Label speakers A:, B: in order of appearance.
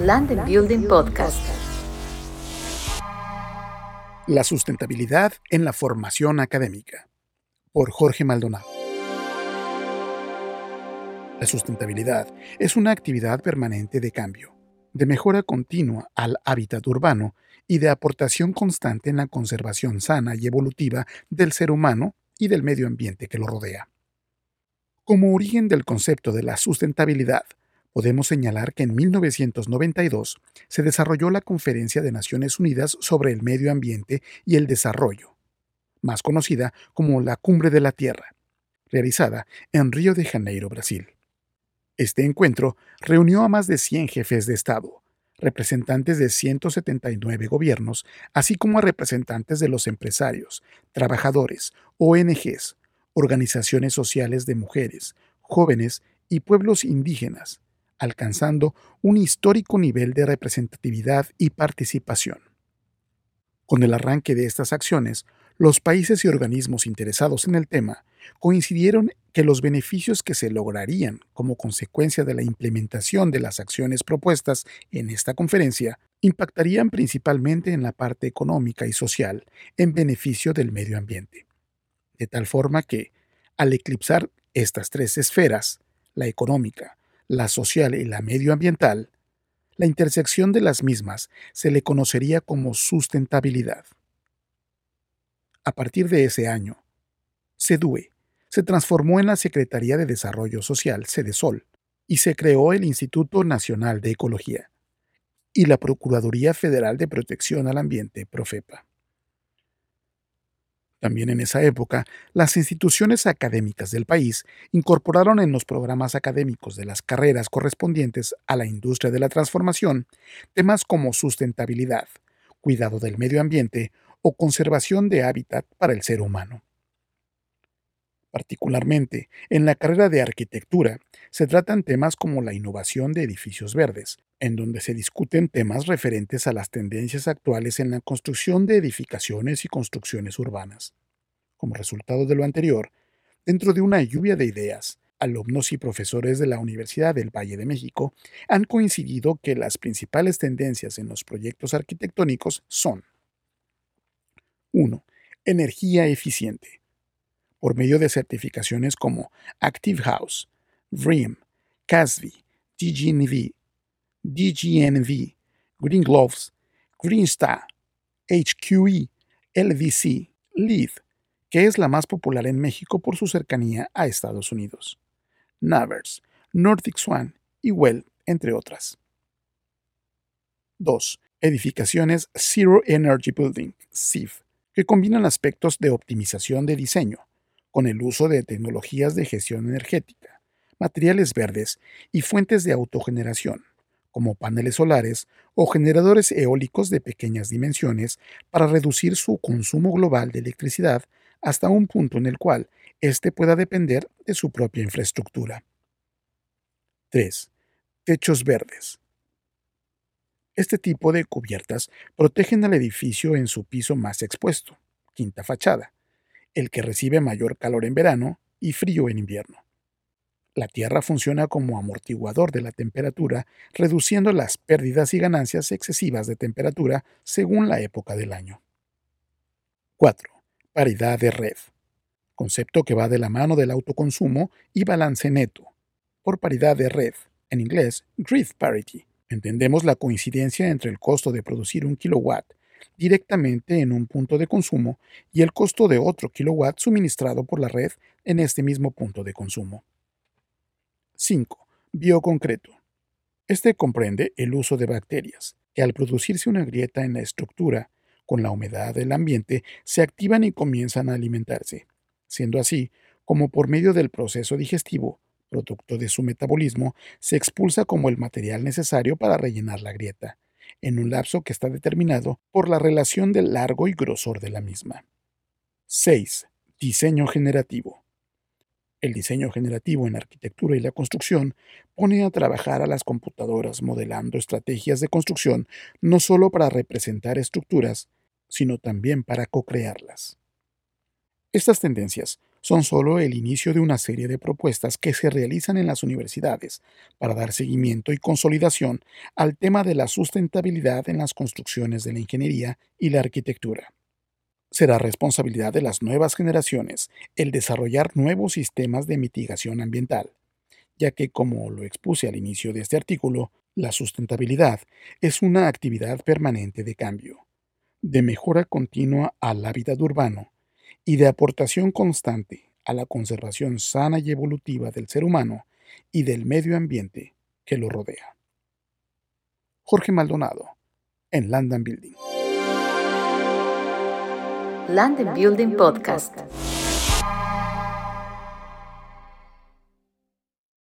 A: Land and Building Podcast.
B: La sustentabilidad en la formación académica. Por Jorge Maldonado. La sustentabilidad es una actividad permanente de cambio, de mejora continua al hábitat urbano y de aportación constante en la conservación sana y evolutiva del ser humano y del medio ambiente que lo rodea. Como origen del concepto de la sustentabilidad, podemos señalar que en 1992 se desarrolló la Conferencia de Naciones Unidas sobre el Medio Ambiente y el Desarrollo, más conocida como la Cumbre de la Tierra, realizada en Río de Janeiro, Brasil. Este encuentro reunió a más de 100 jefes de Estado, representantes de 179 gobiernos, así como a representantes de los empresarios, trabajadores, ONGs, organizaciones sociales de mujeres, jóvenes y pueblos indígenas, alcanzando un histórico nivel de representatividad y participación. Con el arranque de estas acciones, los países y organismos interesados en el tema coincidieron que los beneficios que se lograrían como consecuencia de la implementación de las acciones propuestas en esta conferencia impactarían principalmente en la parte económica y social en beneficio del medio ambiente de tal forma que, al eclipsar estas tres esferas, la económica, la social y la medioambiental, la intersección de las mismas se le conocería como sustentabilidad. A partir de ese año, SEDUE se transformó en la Secretaría de Desarrollo Social, SEDESOL, y se creó el Instituto Nacional de Ecología y la Procuraduría Federal de Protección al Ambiente, PROFEPA. También en esa época, las instituciones académicas del país incorporaron en los programas académicos de las carreras correspondientes a la industria de la transformación temas como sustentabilidad, cuidado del medio ambiente o conservación de hábitat para el ser humano. Particularmente, en la carrera de arquitectura, se tratan temas como la innovación de edificios verdes, en donde se discuten temas referentes a las tendencias actuales en la construcción de edificaciones y construcciones urbanas. Como resultado de lo anterior, dentro de una lluvia de ideas, alumnos y profesores de la Universidad del Valle de México han coincidido que las principales tendencias en los proyectos arquitectónicos son 1. Energía eficiente. Por medio de certificaciones como Active House, VREAM, CASB, DGNV, DGNV, Green Gloves, Green Star, HQE, LVC, LEED, que es la más popular en México por su cercanía a Estados Unidos. Navers, Nordic Swan y Well, entre otras. 2. Edificaciones Zero Energy Building, CIF, que combinan aspectos de optimización de diseño, con el uso de tecnologías de gestión energética, materiales verdes y fuentes de autogeneración como paneles solares o generadores eólicos de pequeñas dimensiones para reducir su consumo global de electricidad hasta un punto en el cual éste pueda depender de su propia infraestructura. 3. Techos verdes. Este tipo de cubiertas protegen al edificio en su piso más expuesto, quinta fachada, el que recibe mayor calor en verano y frío en invierno. La Tierra funciona como amortiguador de la temperatura, reduciendo las pérdidas y ganancias excesivas de temperatura según la época del año. 4. Paridad de red. Concepto que va de la mano del autoconsumo y balance neto. Por paridad de red, en inglés, grid parity, entendemos la coincidencia entre el costo de producir un kilowatt directamente en un punto de consumo y el costo de otro kilowatt suministrado por la red en este mismo punto de consumo. 5. Bioconcreto. Este comprende el uso de bacterias, que al producirse una grieta en la estructura, con la humedad del ambiente, se activan y comienzan a alimentarse, siendo así como por medio del proceso digestivo, producto de su metabolismo, se expulsa como el material necesario para rellenar la grieta, en un lapso que está determinado por la relación del largo y grosor de la misma. 6. Diseño generativo. El diseño generativo en arquitectura y la construcción pone a trabajar a las computadoras modelando estrategias de construcción no solo para representar estructuras, sino también para co-crearlas. Estas tendencias son solo el inicio de una serie de propuestas que se realizan en las universidades para dar seguimiento y consolidación al tema de la sustentabilidad en las construcciones de la ingeniería y la arquitectura. Será responsabilidad de las nuevas generaciones el desarrollar nuevos sistemas de mitigación ambiental, ya que, como lo expuse al inicio de este artículo, la sustentabilidad es una actividad permanente de cambio, de mejora continua al hábitat urbano y de aportación constante a la conservación sana y evolutiva del ser humano y del medio ambiente que lo rodea. Jorge Maldonado, en Land Building.
A: Land Building Podcast.